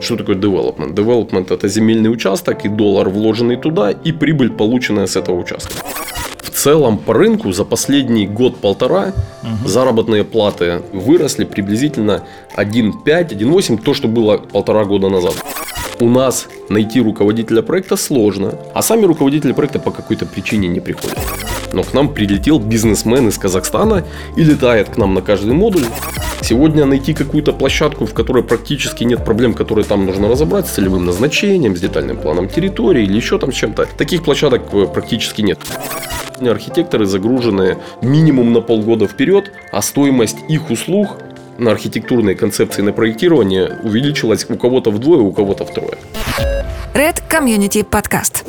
Что такое development? Development – это земельный участок и доллар, вложенный туда, и прибыль, полученная с этого участка. В целом по рынку за последний год-полтора угу. заработные платы выросли приблизительно 1,5-1,8, то, что было полтора года назад. У нас найти руководителя проекта сложно, а сами руководители проекта по какой-то причине не приходят. Но к нам прилетел бизнесмен из Казахстана и летает к нам на каждый модуль. Сегодня найти какую-то площадку, в которой практически нет проблем, которые там нужно разобрать с целевым назначением, с детальным планом территории или еще там с чем-то. Таких площадок э, практически нет. Архитекторы загружены минимум на полгода вперед, а стоимость их услуг на архитектурные концепции на проектирование увеличилась у кого-то вдвое, у кого-то втрое. Red Community Podcast.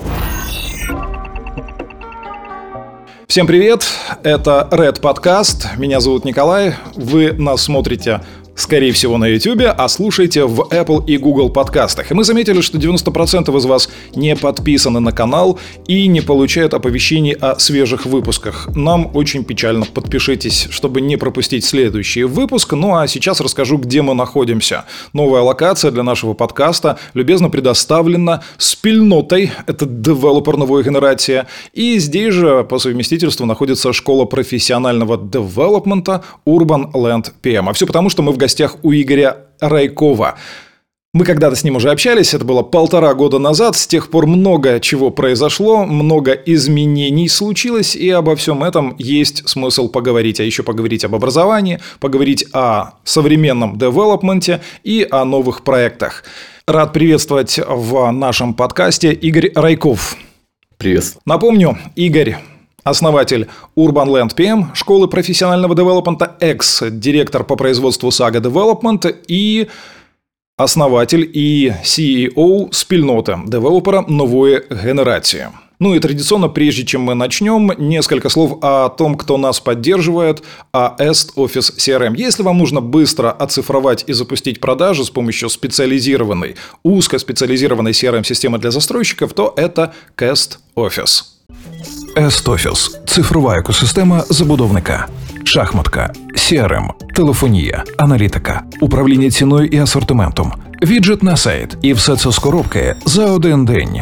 Всем привет, это Red Podcast, меня зовут Николай, вы нас смотрите скорее всего, на YouTube, а слушайте в Apple и Google подкастах. И мы заметили, что 90% из вас не подписаны на канал и не получают оповещений о свежих выпусках. Нам очень печально. Подпишитесь, чтобы не пропустить следующий выпуск. Ну а сейчас расскажу, где мы находимся. Новая локация для нашего подкаста любезно предоставлена спильнотой. Это девелопер новой генерации. И здесь же по совместительству находится школа профессионального девелопмента Urban Land PM. А все потому, что мы в гостях у Игоря Райкова. Мы когда-то с ним уже общались, это было полтора года назад, с тех пор много чего произошло, много изменений случилось, и обо всем этом есть смысл поговорить, а еще поговорить об образовании, поговорить о современном девелопменте и о новых проектах. Рад приветствовать в нашем подкасте Игорь Райков. Привет. Напомню, Игорь Основатель Urban Land PM, школы профессионального девелопмента, экс-директор по производству Saga Development и основатель и CEO спільноти девелопера нової генерации. Ну и традиционно, прежде чем мы начнем, несколько слов о том, кто нас поддерживает, о Est Office CRM. Если вам нужно быстро оцифровать и запустить продажи с помощью специализированной, узкоспециализированной CRM-системы для застройщиков, то это Cast Office. Естофіс цифрова екосистема забудовника, шахматка, CRM, телефонія, аналітика, управління ціною і асортиментом, віджит на сайт, і все це з коробки за один день.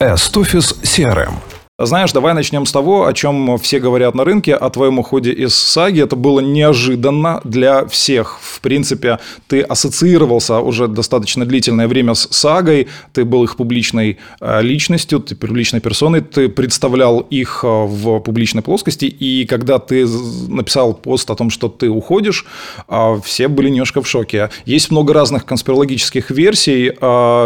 Естофіс CRM – Знаешь, давай начнем с того, о чем все говорят на рынке, о твоем уходе из саги. Это было неожиданно для всех. В принципе, ты ассоциировался уже достаточно длительное время с сагой, ты был их публичной э, личностью, ты публичной персоной, ты представлял их э, в публичной плоскости, и когда ты написал пост о том, что ты уходишь, э, все были немножко в шоке. Есть много разных конспирологических версий.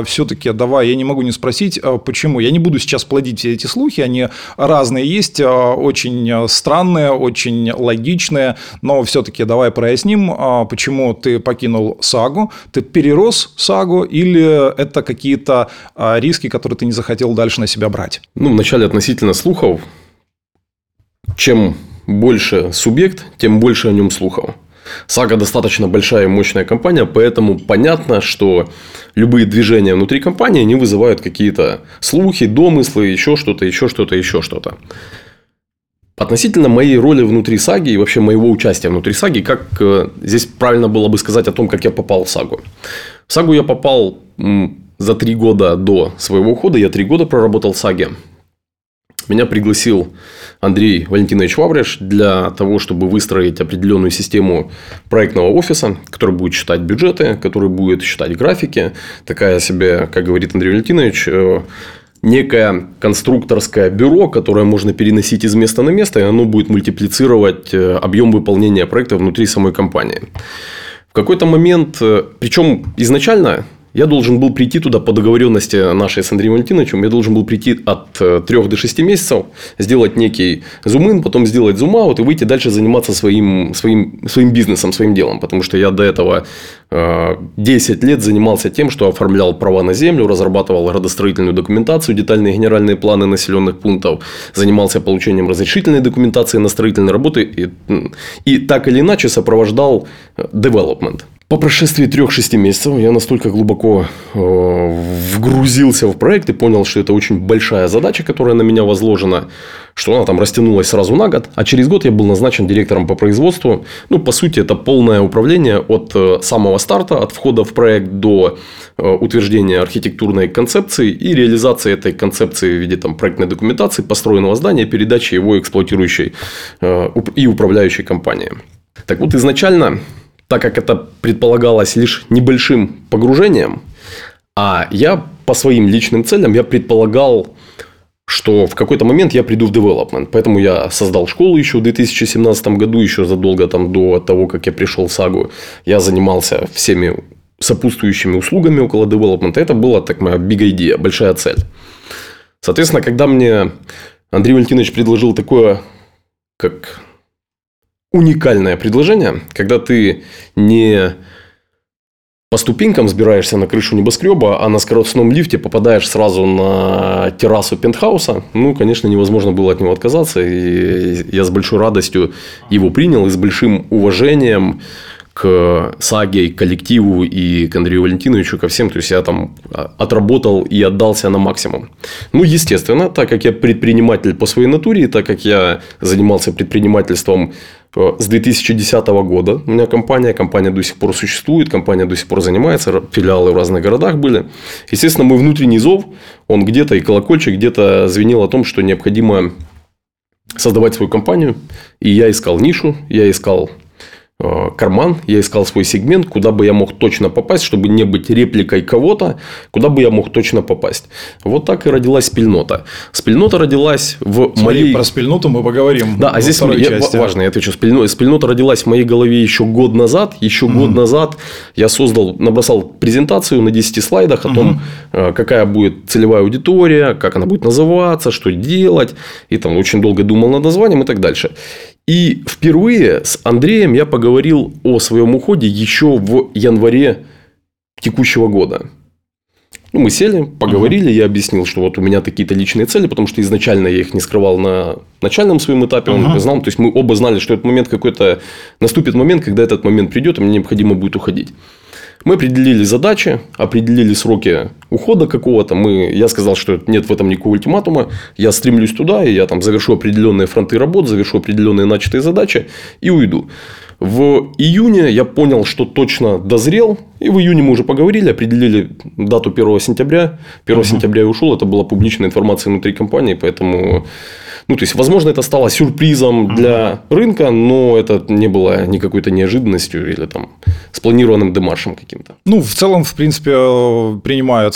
Все-таки давай, я не могу не спросить, почему. Я не буду сейчас плодить все эти слухи, они разные есть, а, очень странные, очень логичные, но все-таки давай проясним, а, почему ты покинул сагу, ты перерос сагу или это какие-то а, риски, которые ты не захотел дальше на себя брать? Ну, вначале относительно слухов, чем больше субъект, тем больше о нем слухов. Сага достаточно большая и мощная компания, поэтому понятно, что любые движения внутри компании не вызывают какие-то слухи, домыслы, еще что-то, еще что-то, еще что-то. Относительно моей роли внутри саги и вообще моего участия внутри саги, как э, здесь правильно было бы сказать о том, как я попал в сагу. В сагу я попал за три года до своего ухода. Я три года проработал в саге. Меня пригласил Андрей Валентинович Вавриш для того, чтобы выстроить определенную систему проектного офиса, который будет считать бюджеты, который будет считать графики. Такая себе, как говорит Андрей Валентинович, э, некое конструкторское бюро, которое можно переносить из места на место, и оно будет мультиплицировать э, объем выполнения проекта внутри самой компании. В какой-то момент, э, причем изначально я должен был прийти туда по договоренности нашей с Андреем Валентиновичем. Я должен был прийти от 3 э, до 6 месяцев, сделать некий зум потом сделать зум-аут и выйти дальше заниматься своим, своим, своим бизнесом, своим делом. Потому что я до этого 10 э, лет занимался тем, что оформлял права на землю, разрабатывал градостроительную документацию, детальные генеральные планы населенных пунктов, занимался получением разрешительной документации на строительные работы и, и так или иначе сопровождал э, development. По прошествии трех-шести месяцев я настолько глубоко э, вгрузился в проект и понял, что это очень большая задача, которая на меня возложена, что она там растянулась сразу на год. А через год я был назначен директором по производству. Ну, по сути, это полное управление от э, самого старта, от входа в проект до э, утверждения архитектурной концепции и реализации этой концепции в виде там, проектной документации, построенного здания, передачи его эксплуатирующей э, и управляющей компании. Так вот, изначально так как это предполагалось лишь небольшим погружением, а я по своим личным целям я предполагал, что в какой-то момент я приду в development. Поэтому я создал школу еще в 2017 году, еще задолго там до того, как я пришел в САГУ. Я занимался всеми сопутствующими услугами около development. Это была так моя big idea, большая цель. Соответственно, когда мне Андрей Валентинович предложил такое, как уникальное предложение, когда ты не по ступенькам сбираешься на крышу небоскреба, а на скоростном лифте попадаешь сразу на террасу пентхауса, ну, конечно, невозможно было от него отказаться. И я с большой радостью его принял и с большим уважением к саге, к коллективу и к Андрею Валентиновичу, ко всем. То есть, я там отработал и отдался на максимум. Ну, естественно, так как я предприниматель по своей натуре, так как я занимался предпринимательством с 2010 года у меня компания, компания до сих пор существует, компания до сих пор занимается, филиалы в разных городах были. Естественно, мой внутренний зов, он где-то и колокольчик где-то звенел о том, что необходимо создавать свою компанию. И я искал нишу, я искал карман, я искал свой сегмент, куда бы я мог точно попасть, чтобы не быть репликой кого-то, куда бы я мог точно попасть. Вот так и родилась спильнота. Спильнота родилась в Смотри, моей... про спильноту мы поговорим. Да, а здесь я, важно, я отвечу. Спильнота, спильнота родилась в моей голове еще год назад. Еще угу. год назад я создал, набросал презентацию на 10 слайдах о том, э, какая будет целевая аудитория, как она будет называться, что делать. И там очень долго думал над названием и так дальше. И впервые с Андреем я поговорил о своем уходе еще в январе текущего года. Ну, мы сели, поговорили, uh-huh. я объяснил, что вот у меня такие-то личные цели, потому что изначально я их не скрывал на начальном своем этапе, он uh-huh. знал, то есть мы оба знали, что этот момент какой-то наступит момент, когда этот момент придет, и мне необходимо будет уходить. Мы определили задачи, определили сроки ухода какого-то. Мы, я сказал, что нет в этом никакого ультиматума. Я стремлюсь туда, и я там завершу определенные фронты работ, завершу определенные начатые задачи и уйду. В июне я понял, что точно дозрел. И в июне мы уже поговорили, определили дату 1 сентября. 1 угу. сентября я ушел. Это была публичная информация внутри компании, поэтому ну, то есть, возможно, это стало сюрпризом для рынка, но это не было ни какой-то неожиданностью или там спланированным демаршем каким-то. Ну, в целом, в принципе,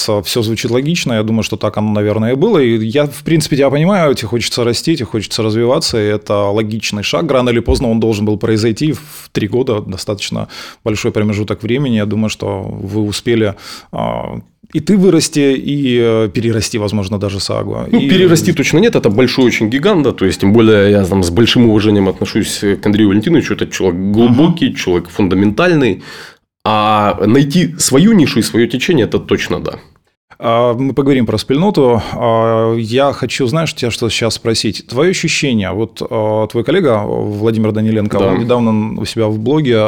принимается, все звучит логично. Я думаю, что так оно, наверное, и было. И я, в принципе, тебя понимаю, тебе хочется расти, тебе хочется развиваться, и это логичный шаг. Рано или поздно он должен был произойти в три года, достаточно большой промежуток времени. Я думаю, что вы успели а, и ты вырасти, и э, перерасти, возможно, даже сагу. Ну, и... перерасти точно нет, это большой очень гигант, да, то есть, тем более, я там с большим уважением отношусь к Андрею Валентиновичу, это человек глубокий, uh-huh. человек фундаментальный, а найти свою нишу и свое течение, это точно да. А, мы поговорим про спильноту. А, я хочу, знаешь, тебя что сейчас спросить. Твое ощущение, вот а, твой коллега Владимир Даниленко, да. недавно у себя в блоге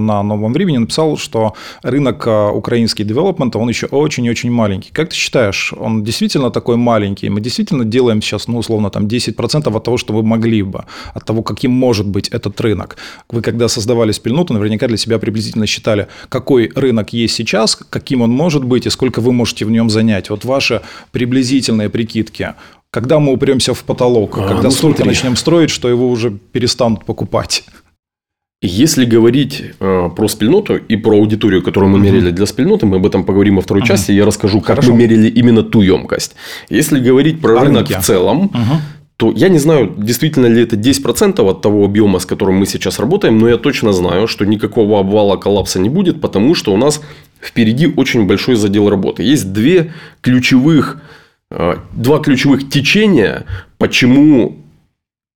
на Новом времени написал, что рынок украинский девелопмента, он еще очень-очень маленький. Как ты считаешь, он действительно такой маленький? Мы действительно делаем сейчас, ну, условно, там 10% от того, что мы могли бы, от того, каким может быть этот рынок. Вы, когда создавали спильноту, наверняка для себя приблизительно считали, какой рынок есть сейчас, каким он может быть и сколько вы можете в нем занять занять? Вот ваши приблизительные прикидки. Когда мы упремся в потолок, а, когда ну, столько смотри. начнем строить, что его уже перестанут покупать? Если говорить э, про спильноту и про аудиторию, которую мы угу. мерили для спильноты, мы об этом поговорим во второй угу. части. Я расскажу, как Хорошо. мы мерили именно ту емкость. Если говорить про О рынок рынке. в целом, угу. то я не знаю, действительно ли это 10% от того объема, с которым мы сейчас работаем, но я точно знаю, что никакого обвала, коллапса не будет, потому что у нас впереди очень большой задел работы. Есть две ключевых, э, два ключевых течения, почему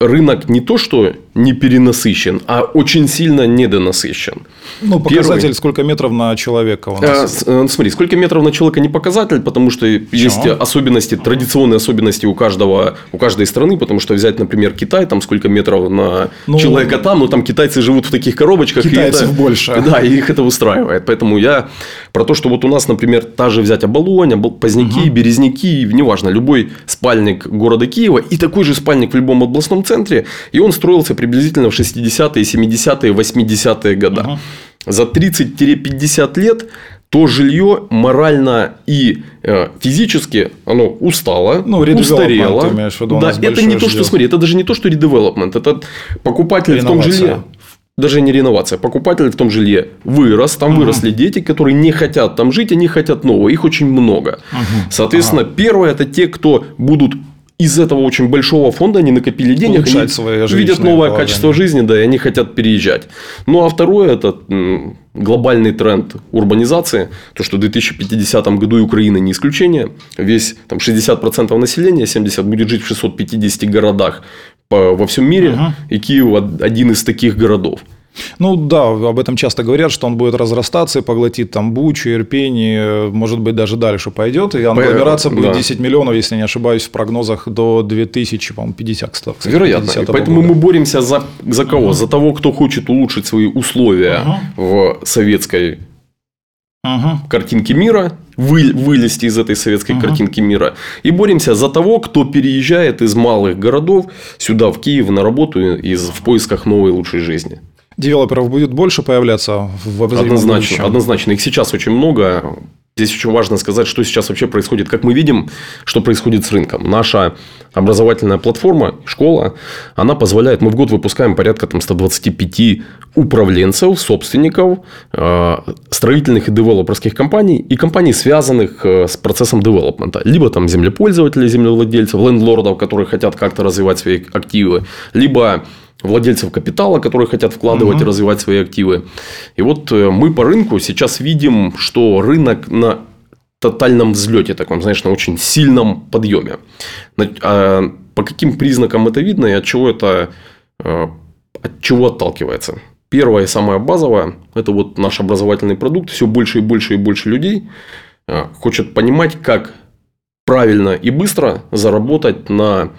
рынок не то, что не перенасыщен, а очень сильно недонасыщен. Ну, показатель, Первый... сколько метров на человека у нас? А, смотри, сколько метров на человека не показатель, потому что Почему? есть особенности, традиционные особенности у каждого, у каждой страны, потому что взять, например, Китай, там сколько метров на ну, человека там, но там китайцы живут в таких коробочках. Китайцев это, больше. Да, и их это устраивает. Поэтому я про то, что вот у нас, например, та же взять Оболонь, Поздняки, угу. Березники, неважно, любой спальник города Киева и такой же спальник в любом областном центре, и он строился приблизительно в 60-е, 70-е, 80-е годы. Угу. За 30-50 лет то жилье морально и э, физически оно устало, ну, устарело. Имеешь в виду, да, это не то, что смотри, это даже не то, что редевелопмент, это покупатель в том жилье даже не реновация, покупатель в том жилье вырос, там угу. выросли дети, которые не хотят там жить, они хотят нового, их очень много. Угу. Соответственно, ага. первое это те, кто будут из этого очень большого фонда они накопили денег, Улучшать они видят новое положение. качество жизни, да, и они хотят переезжать. Ну а второе это глобальный тренд урбанизации, то, что в 2050 году и Украина не исключение, весь там 60% населения, 70% будет жить в 650 городах во всем мире, угу. и Киев один из таких городов. Ну да, об этом часто говорят, что он будет разрастаться и поглотит там Бучу, Ирпень, может быть, даже дальше пойдет. И агломерация По... будет да. 10 миллионов, если не ошибаюсь, в прогнозах до 2050, кстати. Вероятно. 50 Поэтому года. мы боремся за, за кого? Угу. За того, кто хочет улучшить свои условия угу. в советской угу. картинке мира, вы, вылезти из этой советской угу. картинки мира. И боремся за того, кто переезжает из малых городов сюда, в Киев, на работу из, в поисках новой лучшей жизни. Девелоперов будет больше появляться в Однозначно, будущем? однозначно. Их сейчас очень много. Здесь очень важно сказать, что сейчас вообще происходит. Как мы видим, что происходит с рынком. Наша образовательная платформа, школа, она позволяет... Мы в год выпускаем порядка там, 125 управленцев, собственников, э, строительных и девелоперских компаний и компаний, связанных э, с процессом девелопмента. Либо там землепользователей, землевладельцев, лендлордов, которые хотят как-то развивать свои активы, либо владельцев капитала, которые хотят вкладывать угу. и развивать свои активы. И вот э, мы по рынку сейчас видим, что рынок на тотальном взлете, таком, знаешь, на очень сильном подъеме. А по каким признакам это видно и от чего это э, от чего отталкивается? Первое и самое базовое – это вот наш образовательный продукт. Все больше и больше и больше людей э, хочет понимать, как правильно и быстро заработать на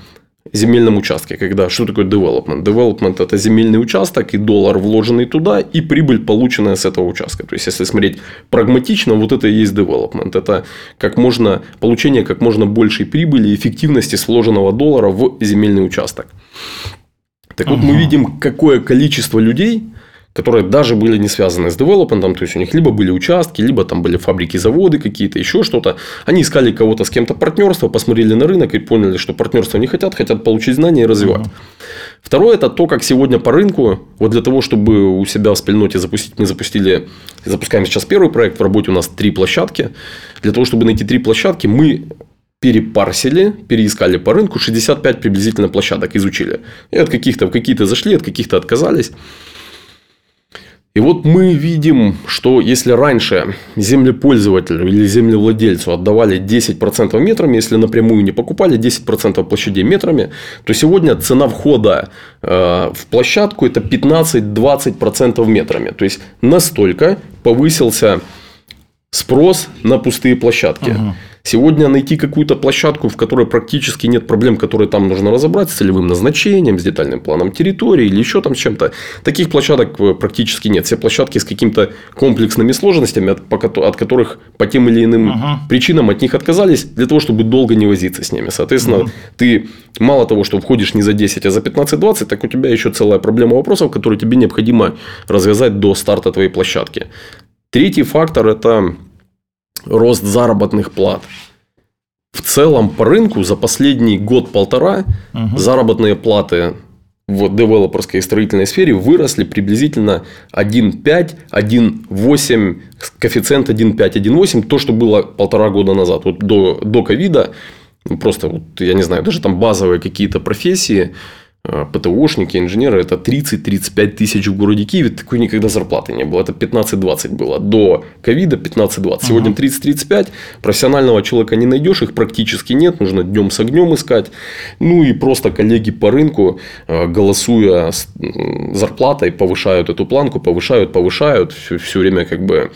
земельном участке, когда что такое development? Development – это земельный участок и доллар, вложенный туда, и прибыль, полученная с этого участка. То есть, если смотреть прагматично, вот это и есть development. Это как можно, получение как можно большей прибыли и эффективности с вложенного доллара в земельный участок. Так вот, мы видим, какое количество людей которые даже были не связаны с девелопментом, то есть у них либо были участки, либо там были фабрики, заводы какие-то, еще что-то. Они искали кого-то с кем-то партнерство, посмотрели на рынок и поняли, что партнерство не хотят, хотят получить знания и развивать. Второе это то, как сегодня по рынку, вот для того, чтобы у себя в спильноте запустить, мы запустили, запускаем сейчас первый проект, в работе у нас три площадки. Для того, чтобы найти три площадки, мы перепарсили, переискали по рынку 65 приблизительно площадок, изучили. И от каких-то в какие-то зашли, от каких-то отказались. И вот мы видим, что если раньше землепользователю или землевладельцу отдавали 10% метрами, если напрямую не покупали 10% площадей метрами, то сегодня цена входа э, в площадку это 15-20% метрами. То есть настолько повысился спрос на пустые площадки. Ага. Сегодня найти какую-то площадку, в которой практически нет проблем, которые там нужно разобрать с целевым назначением, с детальным планом территории или еще там с чем-то. Таких площадок э, практически нет. Все площадки с какими-то комплексными сложностями, от, от которых по тем или иным uh причинам от них отказались, для того, чтобы долго не возиться с ними. Соответственно, uh ты мало того, что входишь не за 10, а за 15-20, так у тебя еще целая проблема вопросов, которые тебе необходимо развязать до старта твоей площадки. Третий фактор – это рост заработных плат. В целом по рынку за последний год-полтора угу. заработные платы в девелоперской и строительной сфере выросли приблизительно 1,5, 1,8, коэффициент 1,5, 1,8, то, что было полтора года назад, вот до, до ковида, просто, вот, я не знаю, даже там базовые какие-то профессии, ПТОшники, инженеры, это 30-35 тысяч в городе Киеве. Такой никогда зарплаты не было. Это 15-20 было. До ковида 15-20. Сегодня 30-35. Профессионального человека не найдешь, их практически нет. Нужно днем с огнем искать. Ну и просто коллеги по рынку, э, голосуя с зарплатой, повышают эту планку, повышают, повышают. Все, все время как бы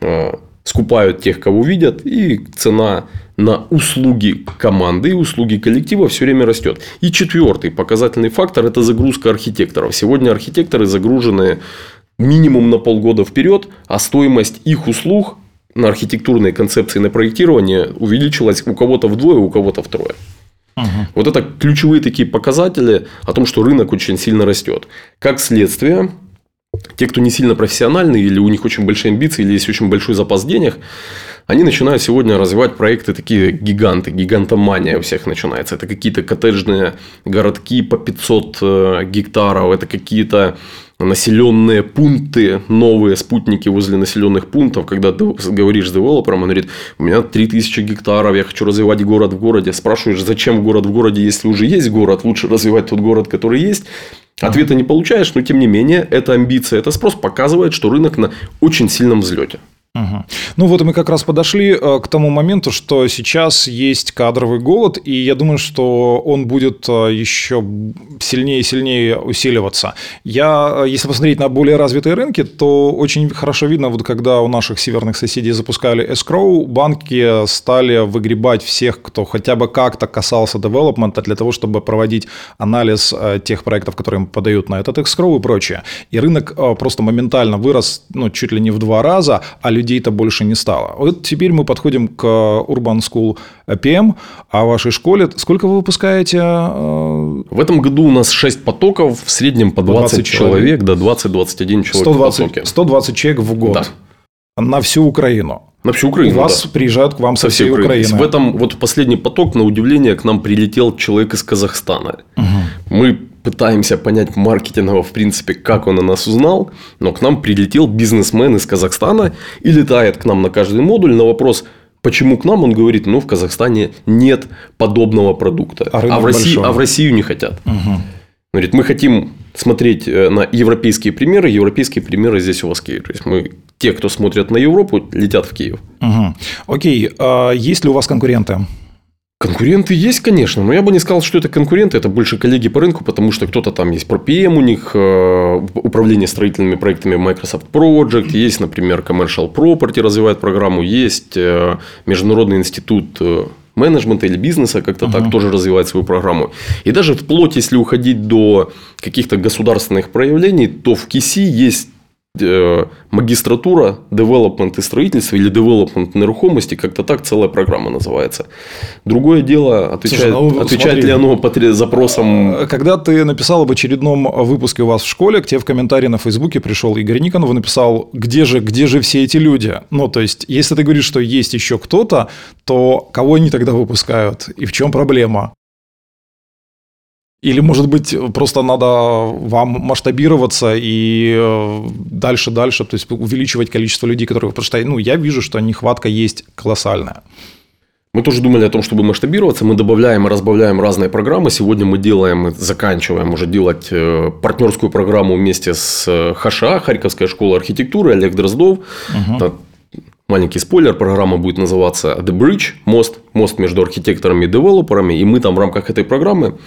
э, скупают тех, кого видят, и цена на услуги команды и услуги коллектива все время растет. И четвертый показательный фактор – это загрузка архитекторов. Сегодня архитекторы загружены минимум на полгода вперед, а стоимость их услуг на архитектурные концепции на проектирование увеличилась у кого-то вдвое, у кого-то втрое. Угу. Вот это ключевые такие показатели о том, что рынок очень сильно растет. Как следствие, те, кто не сильно профессиональный, или у них очень большие амбиции, или есть очень большой запас денег, они начинают сегодня развивать проекты такие гиганты, гигантомания у всех начинается. Это какие-то коттеджные городки по 500 э, гектаров, это какие-то населенные пункты, новые спутники возле населенных пунктов, когда ты говоришь с девелопером, он говорит, у меня 3000 гектаров, я хочу развивать город в городе. Спрашиваешь, зачем город в городе, если уже есть город, лучше развивать тот город, который есть. Ответа не получаешь, но тем не менее, эта амбиция, это спрос показывает, что рынок на очень сильном взлете. Угу. Ну вот мы как раз подошли э, к тому моменту, что сейчас есть кадровый голод, и я думаю, что он будет э, еще сильнее и сильнее усиливаться. Я, э, если посмотреть на более развитые рынки, то очень хорошо видно, вот когда у наших северных соседей запускали escrow, банки стали выгребать всех, кто хотя бы как-то касался девелопмента для того, чтобы проводить анализ тех проектов, которые им подают на этот escrow и прочее. И рынок просто моментально вырос ну, чуть ли не в два раза, а людей-то больше не стало. Вот теперь мы подходим к Urban School PM, а вашей школе сколько вы выпускаете? Э, в этом году у нас 6 потоков, в среднем по 20, 20 человек, до 20-21 человек 120, в потоке. 120 человек в год. Да. На всю Украину. На всю Украину. У вас да. приезжают к вам со, со всей Украины. Украины. В этом вот последний поток, на удивление, к нам прилетел человек из Казахстана. Угу. Мы пытаемся понять маркетингово, в принципе, как он о нас узнал, но к нам прилетел бизнесмен из Казахстана и летает к нам на каждый модуль на вопрос, Почему к нам? Он говорит, ну, в Казахстане нет подобного продукта. А, а, в, России, а в Россию не хотят. Угу. Говорит, мы хотим смотреть э, на европейские примеры. Европейские примеры здесь у вас в Киеве. То есть, мы, те, кто смотрят на Европу, летят в Киев. Угу. Окей. А есть ли у вас конкуренты? Конкуренты есть, конечно, но я бы не сказал, что это конкуренты, это больше коллеги по рынку, потому что кто-то там есть про PM у них, э, управление строительными проектами Microsoft Project, есть, например, Commercial Property развивает программу, есть э, Международный институт э, менеджмента или бизнеса как-то uh-huh. так тоже развивает свою программу. И даже вплоть, если уходить до каких-то государственных проявлений, то в КИСИ есть Э, магистратура, девелопмент и строительство или девелопмент нерухомости, как-то так целая программа называется. Другое дело, отвечает, Слушай, ну, отвечает смотри, ли оно по запросам... Э, когда ты написал об очередном выпуске у вас в школе, к тебе в комментарии на Фейсбуке пришел Игорь Никонов и написал, где же, где же все эти люди? Ну, то есть, если ты говоришь, что есть еще кто-то, то кого они тогда выпускают? И в чем проблема? Или, может быть, просто надо вам масштабироваться и дальше-дальше, э, то есть увеличивать количество людей, которые... Потому что ну, я вижу, что нехватка есть колоссальная. Мы тоже думали о том, чтобы масштабироваться. Мы добавляем и разбавляем разные программы. Сегодня мы делаем, заканчиваем уже делать э, партнерскую программу вместе с ХША, Харьковская школа архитектуры, Олег Дроздов. Угу. Маленький спойлер, программа будет называться The Bridge, мост, мост между архитекторами и девелоперами. И мы там в рамках этой программы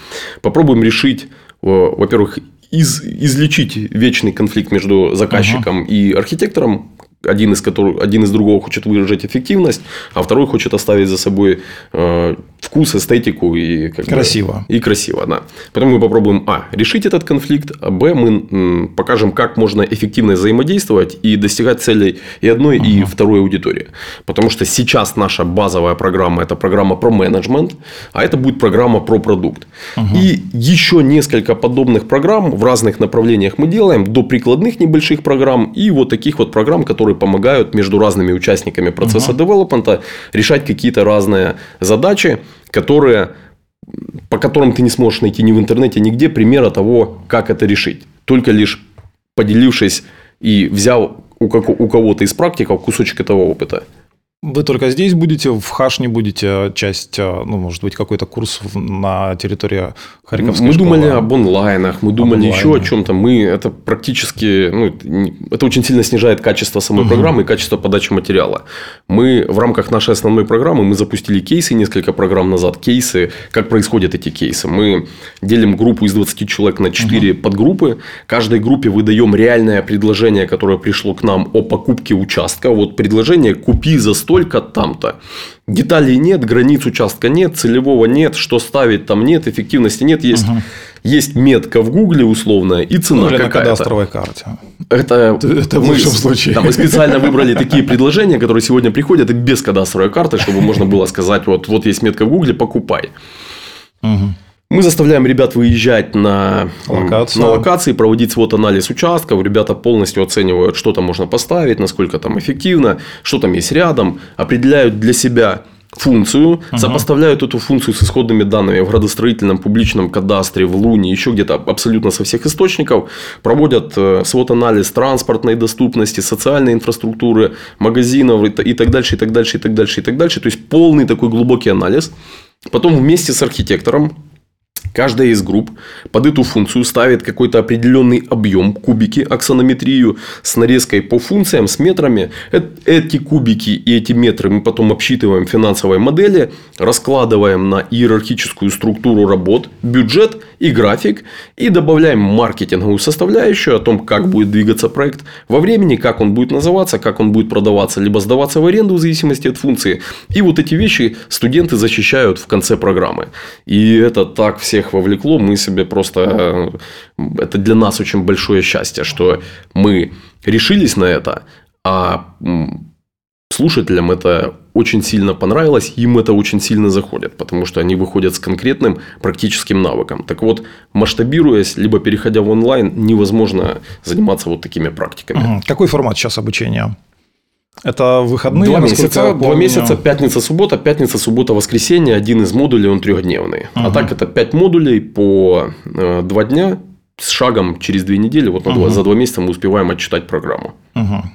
попробуем решить, во-первых, из, излечить вечный конфликт между заказчиком uh-huh. и архитектором, один из которых один из другого хочет выражать эффективность, а второй хочет оставить за собой э, вкус, эстетику и как красиво. Бы, и красиво, да. Потом мы попробуем а решить этот конфликт, а б мы м, покажем, как можно эффективно взаимодействовать и достигать целей и одной, угу. и второй аудитории. Потому что сейчас наша базовая программа это программа про менеджмент, а это будет программа про продукт. Угу. И еще несколько подобных программ в разных направлениях мы делаем до прикладных небольших программ и вот таких вот программ, которые помогают между разными участниками процесса угу. девелопмента решать какие-то разные задачи которые, по которым ты не сможешь найти ни в интернете, нигде примера того, как это решить. Только лишь поделившись и взяв у, у кого-то из практиков кусочек этого опыта. Вы только здесь будете, в Хаш не будете часть, э, ну, может быть, какой-то курс на территории Харьковской Мы школы? думали об онлайнах, мы думали онлайне. еще о чем-то. Мы это практически, ну, это очень сильно снижает качество самой программы и качество подачи материала. Мы в рамках нашей основной программы мы запустили кейсы несколько программ назад. Кейсы, как происходят эти кейсы. Мы делим группу из 20 человек на 4 подгруппы. Каждой группе выдаем реальное предложение, которое пришло к нам о покупке участка. Вот предложение купи за столько там-то. Деталей нет, границ участка нет, целевого нет, что ставить там нет, эффективности нет. Есть, есть метка в гугле условная и цена Ну, или на какая-то. кадастровой карте. Это, Это в лучшем случае. Да, мы специально выбрали такие предложения, которые сегодня приходят и без кадастровой карты, чтобы можно было сказать, вот, вот есть метка в гугле, покупай. Мы заставляем ребят выезжать на Локацию. на локации, проводить свод анализ участков. Ребята полностью оценивают, что там можно поставить, насколько там эффективно, что там есть рядом, определяют для себя функцию, сопоставляют эту функцию с исходными данными в градостроительном публичном кадастре, в Луне, еще где-то абсолютно со всех источников, проводят э, свод-анализ транспортной доступности, социальной инфраструктуры, магазинов и так дальше, и так дальше, и так дальше, и так дальше. То есть полный такой глубокий анализ. Потом вместе с архитектором Каждая из групп под эту функцию ставит какой-то определенный объем, кубики, аксонометрию с нарезкой по функциям, с метрами. Эти кубики и эти метры мы потом обсчитываем в финансовой модели, раскладываем на иерархическую структуру работ, бюджет и график и добавляем маркетинговую составляющую о том, как будет двигаться проект во времени, как он будет называться, как он будет продаваться, либо сдаваться в аренду в зависимости от функции. И вот эти вещи студенты защищают в конце программы. И это так всех вовлекло, мы себе просто... э, Это для нас очень большое счастье, что мы решились на это, а слушателям это очень сильно понравилось, им это очень сильно заходит, потому что они выходят с конкретным практическим навыком. Так вот, масштабируясь, либо переходя в онлайн, невозможно заниматься вот такими практиками. Какой формат сейчас обучения? Это выходные, два месяца, два месяца, пятница, суббота, пятница, суббота, воскресенье. Один из модулей, он трехдневный. А так это пять модулей по э, два дня с шагом через две недели. Вот на два- за два месяца мы успеваем отчитать программу. Мгм.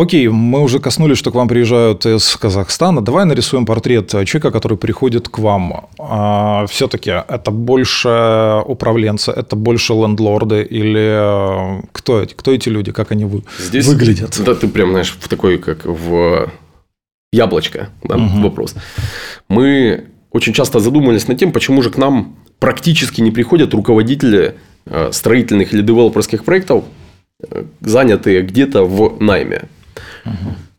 Окей, мы уже коснулись, что к вам приезжают из Казахстана. Давай нарисуем портрет человека, который приходит к вам. все-таки это больше управленцы, это больше лендлорды или э, кто эти, кто эти люди, как они вы- Здесь выглядят? Да, ты прям, знаешь, в такой, как в яблочко да, Мгм. вопрос. Мы очень часто задумались над тем, почему же к нам практически не приходят руководители э, строительных или девелоперских проектов, э, занятые где-то в найме.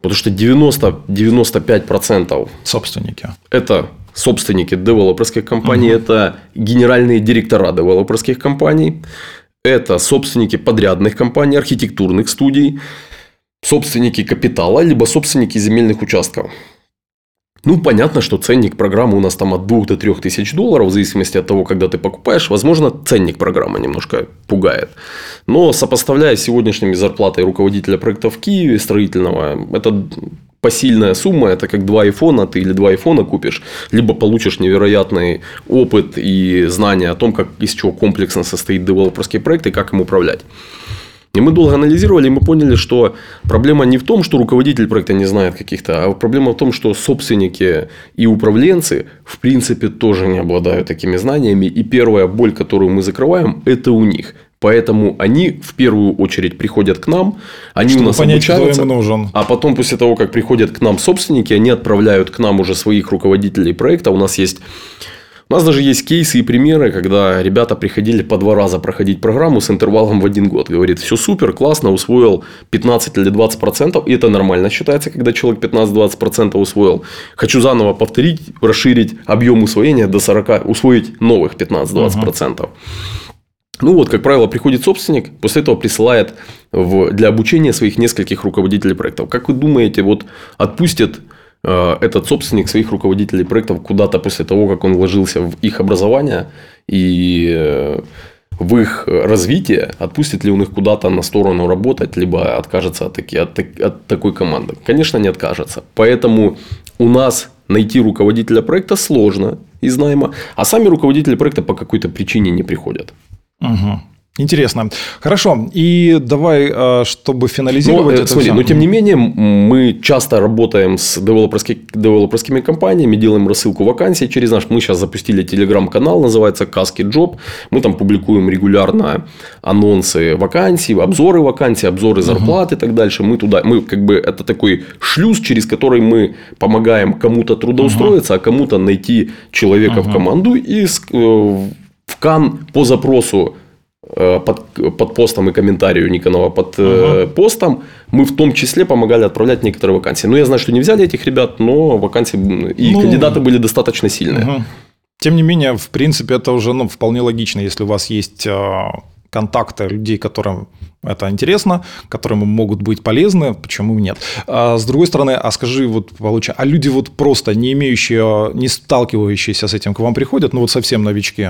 Потому что 90-95% Собственники. это собственники девелоперских компаний, это генеральные директора девелоперских компаний, это собственники подрядных компаний, архитектурных студий, собственники капитала, либо собственники земельных участков. Ну, понятно, что ценник программы у нас там от 2 до 3 тысяч долларов, в зависимости от того, когда ты покупаешь. Возможно, ценник программы немножко пугает. Но сопоставляя с сегодняшними зарплатой руководителя проекта в Киеве строительного, это посильная сумма, это как два айфона, ты или два айфона купишь, либо получишь невероятный опыт и знания о том, как, из чего комплексно состоит девелоперский проект и как им управлять. И мы долго анализировали, и мы поняли, что проблема не в том, что руководитель проекта не знает каких-то, а проблема в том, что собственники и управленцы, в принципе, тоже не обладают такими знаниями. И первая боль, которую мы закрываем, это у них. Поэтому они в первую очередь приходят к нам, они у Чтобы нас понять, кто обучаются, им нужен. а потом, после того, как приходят к нам собственники, они отправляют к нам уже своих руководителей проекта. У нас есть у нас даже есть кейсы и примеры, когда ребята приходили по два раза проходить программу с интервалом в один год. Говорит, все супер, классно, усвоил 15 или 20 процентов. И это нормально считается, когда человек 15-20 процентов усвоил. Хочу заново повторить, расширить объем усвоения до 40, усвоить новых 15-20 процентов. Ну вот, как правило, приходит собственник, после этого присылает в, для обучения своих нескольких руководителей проектов. Как вы думаете, вот отпустит э, этот собственник своих руководителей проектов куда-то после того, как он вложился в их образование и э, в их развитие, отпустит ли он их куда-то на сторону работать, либо откажется от, таки, от, от такой команды? Конечно, не откажется. Поэтому у нас найти руководителя проекта сложно из найма, а сами руководители проекта по какой-то причине не приходят. Мгм. Интересно. Хорошо. И давай, э, чтобы финализировать но, это смотри, все. но тем не менее, мы часто работаем с девелоперски, девелоперскими компаниями, делаем рассылку вакансий через наш. Мы сейчас запустили телеграм-канал, называется Каски Job. Мы там публикуем регулярно анонсы вакансий, обзоры вакансий, обзоры зарплат uh-huh. и так дальше. Мы туда, мы как бы это такой шлюз, через который мы помогаем кому-то трудоустроиться, uh-huh. а кому-то найти человека uh-huh. в команду и э, в Кан по запросу Э, под, под постом и комментарию Никонова под uh-huh. постом, мы в том числе помогали отправлять некоторые вакансии. Ну, я знаю, что не взяли этих ребят, но вакансии и ну, кандидаты были достаточно сильные. Uh-huh. Тем не менее, в принципе, это уже ну, вполне логично, если у вас есть э, контакты людей, которым это интересно, которым могут быть полезны, почему нет. А с другой стороны, а скажи, вот получается, а люди вот просто не имеющие, не сталкивающиеся с этим к вам приходят, ну вот совсем новички,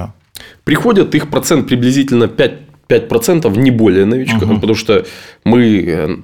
Приходят их процент приблизительно 5, 5% не более новичков, угу. потому что мы э,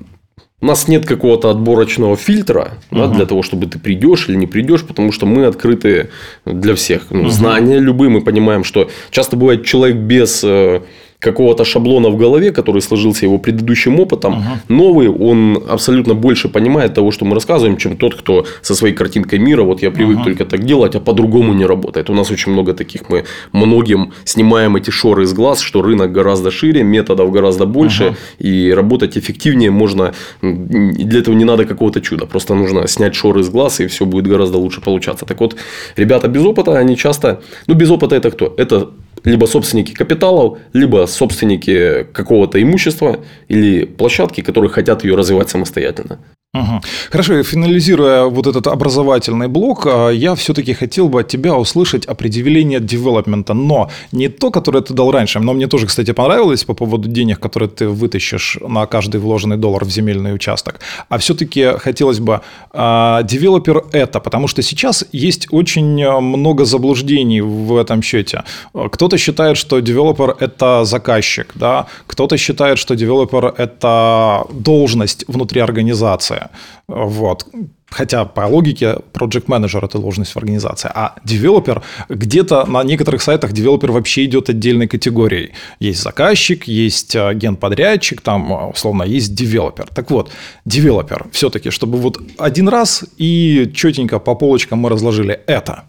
у нас нет какого-то отборочного фильтра угу. да, для того, чтобы ты придешь или не придешь, потому что мы открыты для всех. Ну, угу. Знания любые, мы понимаем, что часто бывает человек без э, какого-то шаблона в голове, который сложился его предыдущим опытом. Угу. Новый, он абсолютно больше понимает того, что мы рассказываем, чем тот, кто со своей картинкой мира, вот я привык угу. только так делать, а по-другому не работает. У нас очень много таких, мы многим снимаем эти шоры из глаз, что рынок гораздо шире, методов гораздо больше, угу. и работать эффективнее можно. Для этого не надо какого-то чуда, просто нужно снять шоры из глаз, и все будет гораздо лучше получаться. Так вот, ребята без опыта, они часто, ну без опыта это кто? Это либо собственники капиталов, либо собственники какого-то имущества или площадки, которые хотят ее развивать самостоятельно. Угу. Хорошо, финализируя вот этот образовательный блок, а, я все-таки хотел бы от тебя услышать определение девелопмента, но не то, которое ты дал раньше, но мне тоже, кстати, понравилось по поводу денег, которые ты вытащишь на каждый вложенный доллар в земельный участок, а все-таки хотелось бы, а, девелопер это, потому что сейчас есть очень много заблуждений в этом счете. Кто-то считает, что девелопер это заказчик, да, кто-то считает, что девелопер это должность внутри организации. Вот. Хотя по логике project менеджер это должность в организации, а девелопер где-то на некоторых сайтах девелопер вообще идет отдельной категорией. Есть заказчик, есть агент-подрядчик, там условно есть девелопер. Так вот, девелопер все-таки, чтобы вот один раз и четенько по полочкам мы разложили это.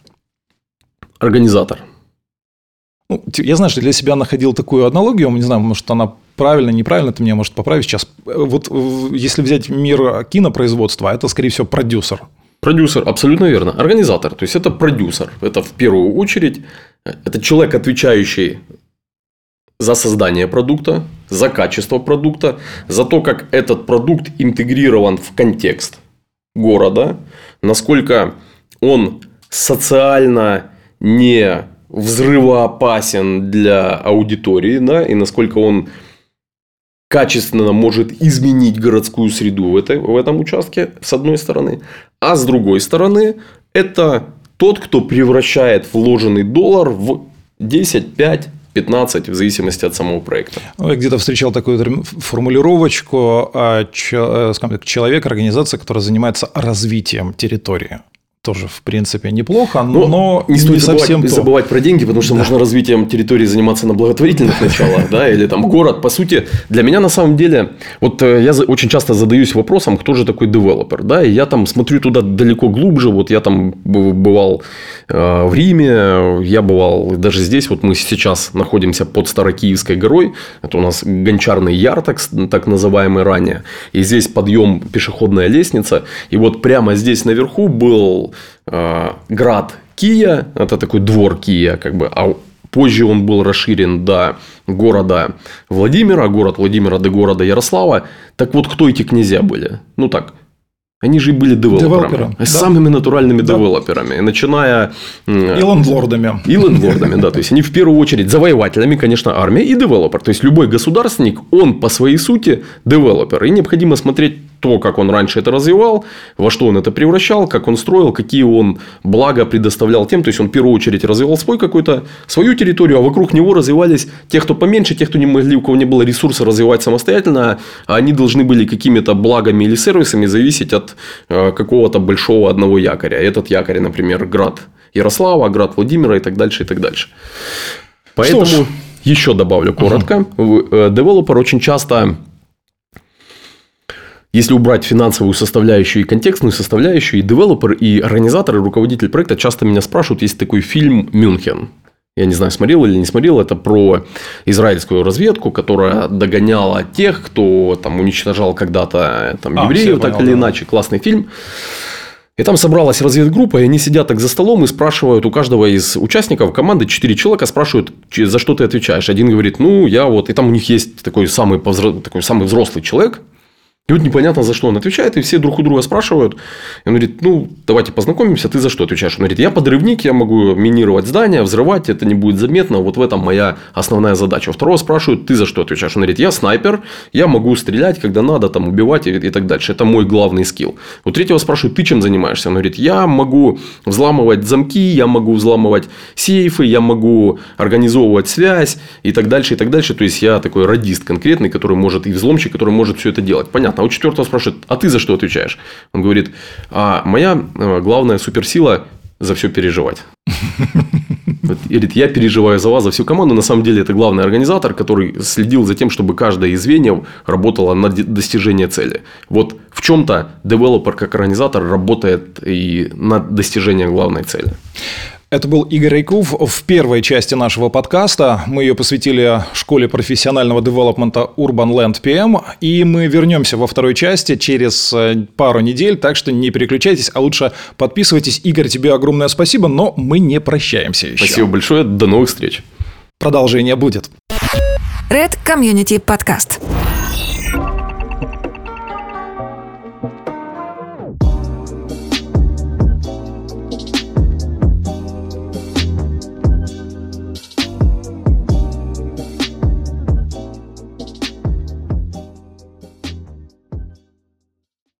Организатор. Ну, я что для себя находил такую аналогию, не знаю, может, она правильно, неправильно, ты меня, может, поправить сейчас. Вот если взять мир кинопроизводства, это, скорее всего, продюсер. Продюсер, абсолютно верно. Организатор, то есть это продюсер. Это в первую очередь, это человек, отвечающий за создание продукта, за качество продукта, за то, как этот продукт интегрирован в контекст города, насколько он социально не взрывоопасен для аудитории, да, и насколько он качественно может изменить городскую среду в, этой, в этом участке, с одной стороны. А с другой стороны, это тот, кто превращает вложенный доллар в 10, 5, 15, в зависимости от самого проекта. Я где-то встречал такую формулировочку э, человек, организация, которая занимается развитием территории тоже, в принципе, неплохо, но, но не стоит не забывать, совсем то. забывать про деньги, потому что да. можно развитием территории заниматься на благотворительных началах, да, или там город. По сути, для меня на самом деле, вот э, я очень часто задаюсь вопросом, кто же такой девелопер, да, и я там смотрю туда далеко глубже, вот я там бывал э, в Риме, я бывал даже здесь, вот мы сейчас находимся под Старокиевской горой, это у нас гончарный яр, так, так называемый ранее, и здесь подъем пешеходная лестница, и вот прямо здесь наверху был э, град Кия, это такой двор Кия, как бы, а позже он был расширен до города Владимира, город Владимира до города Ярослава. Так вот, кто эти князья были? Ну так, они же были девелоперами. Девелопером, да. Самыми натуральными да. девелоперами. Начиная... И лендлордами. И лендлордами, да. То есть, они в первую очередь завоевателями, конечно, армия и девелопер. То есть, любой государственник, он по своей сути девелопер. И необходимо смотреть то, как он раньше это развивал, во что он это превращал, как он строил, какие он блага предоставлял тем. То есть, он в первую очередь развивал свой какой-то, свою территорию, а вокруг него развивались те, кто поменьше, те, кто не могли, у кого не было ресурса развивать самостоятельно, а они должны были какими-то благами или сервисами зависеть от э, какого-то большого одного якоря. Этот якорь, например, град Ярослава, град Владимира и так дальше, и так дальше. Поэтому... Что ж, еще добавлю коротко. Uh-huh. Девелопер очень часто если убрать финансовую составляющую и контекстную составляющую, и девелопер, и организатор, и руководитель проекта часто меня спрашивают, есть такой фильм «Мюнхен». Я не знаю, смотрел или не смотрел. Это про израильскую разведку, которая догоняла тех, кто там уничтожал когда-то там, а, евреев, так понял, или да. иначе. Классный фильм. И там собралась разведгруппа, и они сидят так за столом и спрашивают у каждого из участников команды, четыре человека спрашивают, за что ты отвечаешь. Один говорит, ну, я вот... И там у них есть такой самый, такой самый взрослый человек, и вот непонятно, за что он отвечает, и все друг у друга спрашивают. И он говорит, ну, давайте познакомимся, ты за что отвечаешь? Он говорит, я подрывник, я могу минировать здания, взрывать, это не будет заметно, вот в этом моя основная задача. Второго спрашивают, ты за что отвечаешь? Он говорит, я снайпер, я могу стрелять, когда надо, там, убивать и, и так дальше. Это мой главный скилл. У третьего спрашивают, ты чем занимаешься? Он говорит, я могу взламывать замки, я могу взламывать сейфы, я могу организовывать связь и так дальше, и так дальше. То есть, я такой радист конкретный, который может, и взломщик, который может все это делать. Понятно понятно. А у четвертого спрашивают, а ты за что отвечаешь? Он говорит, а моя э, главная суперсила за все переживать. И говорит, я переживаю за вас, за всю команду. На самом деле, это главный организатор, который следил за тем, чтобы каждое из звеньев работало на достижение цели. Вот в чем-то девелопер как организатор работает и над достижением главной цели. Это был Игорь Рейков в первой части нашего подкаста. Мы ее посвятили школе профессионального девелопмента Urban Land PM. И мы вернемся во второй части через э, пару недель, так что не переключайтесь, а лучше подписывайтесь. Игорь, тебе огромное спасибо, но мы не прощаемся еще. Спасибо большое, до новых встреч. Продолжение будет. Red Community Podcast.